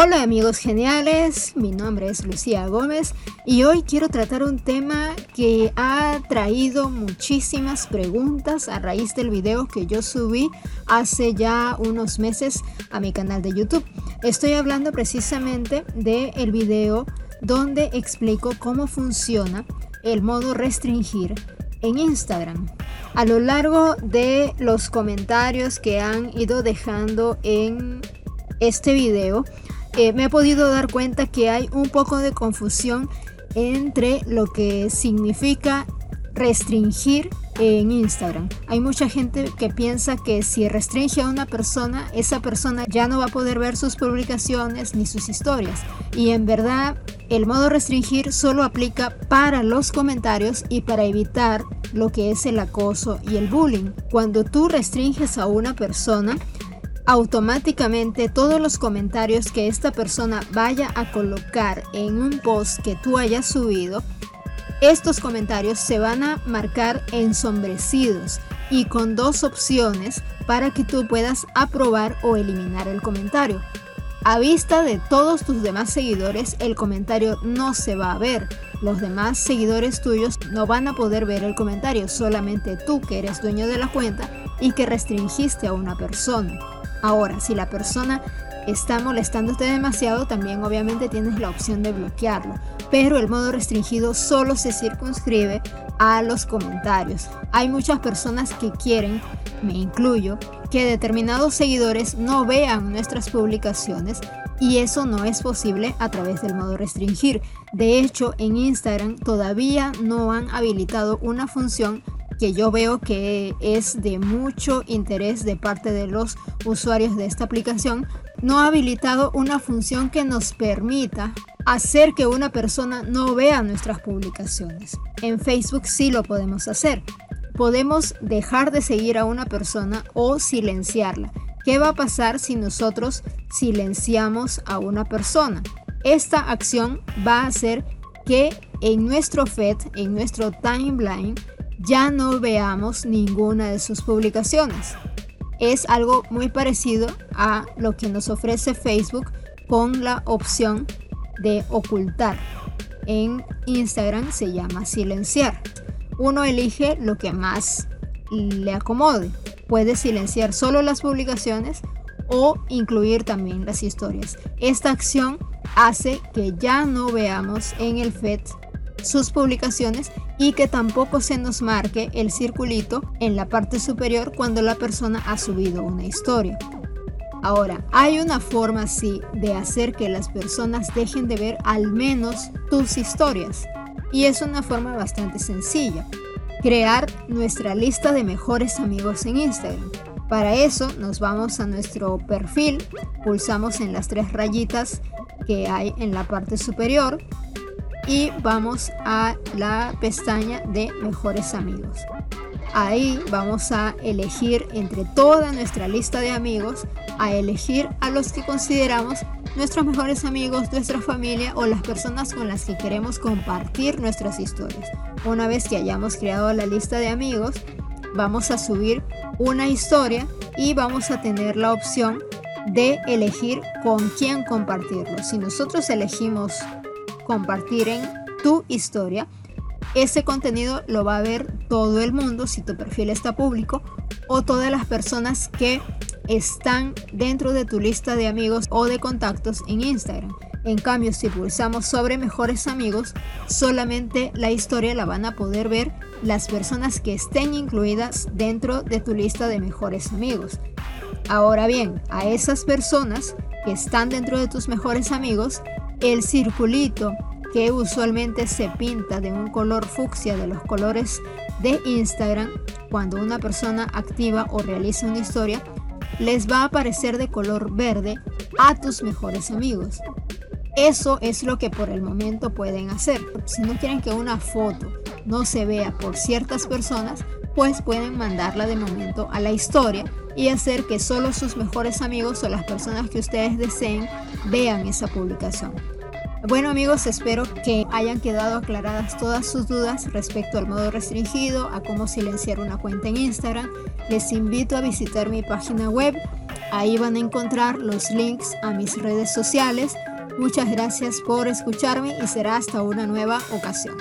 Hola amigos geniales, mi nombre es Lucía Gómez y hoy quiero tratar un tema que ha traído muchísimas preguntas a raíz del video que yo subí hace ya unos meses a mi canal de YouTube. Estoy hablando precisamente del el video donde explico cómo funciona el modo restringir en Instagram. A lo largo de los comentarios que han ido dejando en este video, me he podido dar cuenta que hay un poco de confusión entre lo que significa restringir en Instagram. Hay mucha gente que piensa que si restringe a una persona, esa persona ya no va a poder ver sus publicaciones ni sus historias. Y en verdad, el modo restringir solo aplica para los comentarios y para evitar lo que es el acoso y el bullying. Cuando tú restringes a una persona, automáticamente todos los comentarios que esta persona vaya a colocar en un post que tú hayas subido, estos comentarios se van a marcar ensombrecidos y con dos opciones para que tú puedas aprobar o eliminar el comentario. A vista de todos tus demás seguidores, el comentario no se va a ver. Los demás seguidores tuyos no van a poder ver el comentario, solamente tú que eres dueño de la cuenta y que restringiste a una persona. Ahora, si la persona está molestándote demasiado, también obviamente tienes la opción de bloquearlo. Pero el modo restringido solo se circunscribe a los comentarios. Hay muchas personas que quieren, me incluyo, que determinados seguidores no vean nuestras publicaciones y eso no es posible a través del modo restringir. De hecho, en Instagram todavía no han habilitado una función que yo veo que es de mucho interés de parte de los usuarios de esta aplicación, no ha habilitado una función que nos permita hacer que una persona no vea nuestras publicaciones. En Facebook sí lo podemos hacer. Podemos dejar de seguir a una persona o silenciarla. ¿Qué va a pasar si nosotros silenciamos a una persona? Esta acción va a hacer que en nuestro feed, en nuestro timeline, ya no veamos ninguna de sus publicaciones. Es algo muy parecido a lo que nos ofrece Facebook con la opción de ocultar. En Instagram se llama silenciar. Uno elige lo que más le acomode. Puede silenciar solo las publicaciones o incluir también las historias. Esta acción hace que ya no veamos en el feed sus publicaciones y que tampoco se nos marque el circulito en la parte superior cuando la persona ha subido una historia. Ahora, hay una forma así de hacer que las personas dejen de ver al menos tus historias. Y es una forma bastante sencilla. Crear nuestra lista de mejores amigos en Instagram. Para eso nos vamos a nuestro perfil, pulsamos en las tres rayitas que hay en la parte superior y vamos a la pestaña de mejores amigos. Ahí vamos a elegir entre toda nuestra lista de amigos, a elegir a los que consideramos nuestros mejores amigos, nuestra familia o las personas con las que queremos compartir nuestras historias. Una vez que hayamos creado la lista de amigos, vamos a subir una historia y vamos a tener la opción de elegir con quién compartirlo. Si nosotros elegimos compartir en tu historia. Ese contenido lo va a ver todo el mundo si tu perfil está público o todas las personas que están dentro de tu lista de amigos o de contactos en Instagram. En cambio, si pulsamos sobre mejores amigos, solamente la historia la van a poder ver las personas que estén incluidas dentro de tu lista de mejores amigos. Ahora bien, a esas personas que están dentro de tus mejores amigos, el circulito que usualmente se pinta de un color fucsia de los colores de Instagram, cuando una persona activa o realiza una historia, les va a aparecer de color verde a tus mejores amigos. Eso es lo que por el momento pueden hacer. Si no quieren que una foto no se vea por ciertas personas, pues pueden mandarla de momento a la historia y hacer que solo sus mejores amigos o las personas que ustedes deseen vean esa publicación. Bueno amigos, espero que hayan quedado aclaradas todas sus dudas respecto al modo restringido, a cómo silenciar una cuenta en Instagram. Les invito a visitar mi página web Ahí van a encontrar los links a mis redes sociales. Muchas gracias por escucharme y será hasta una nueva ocasión.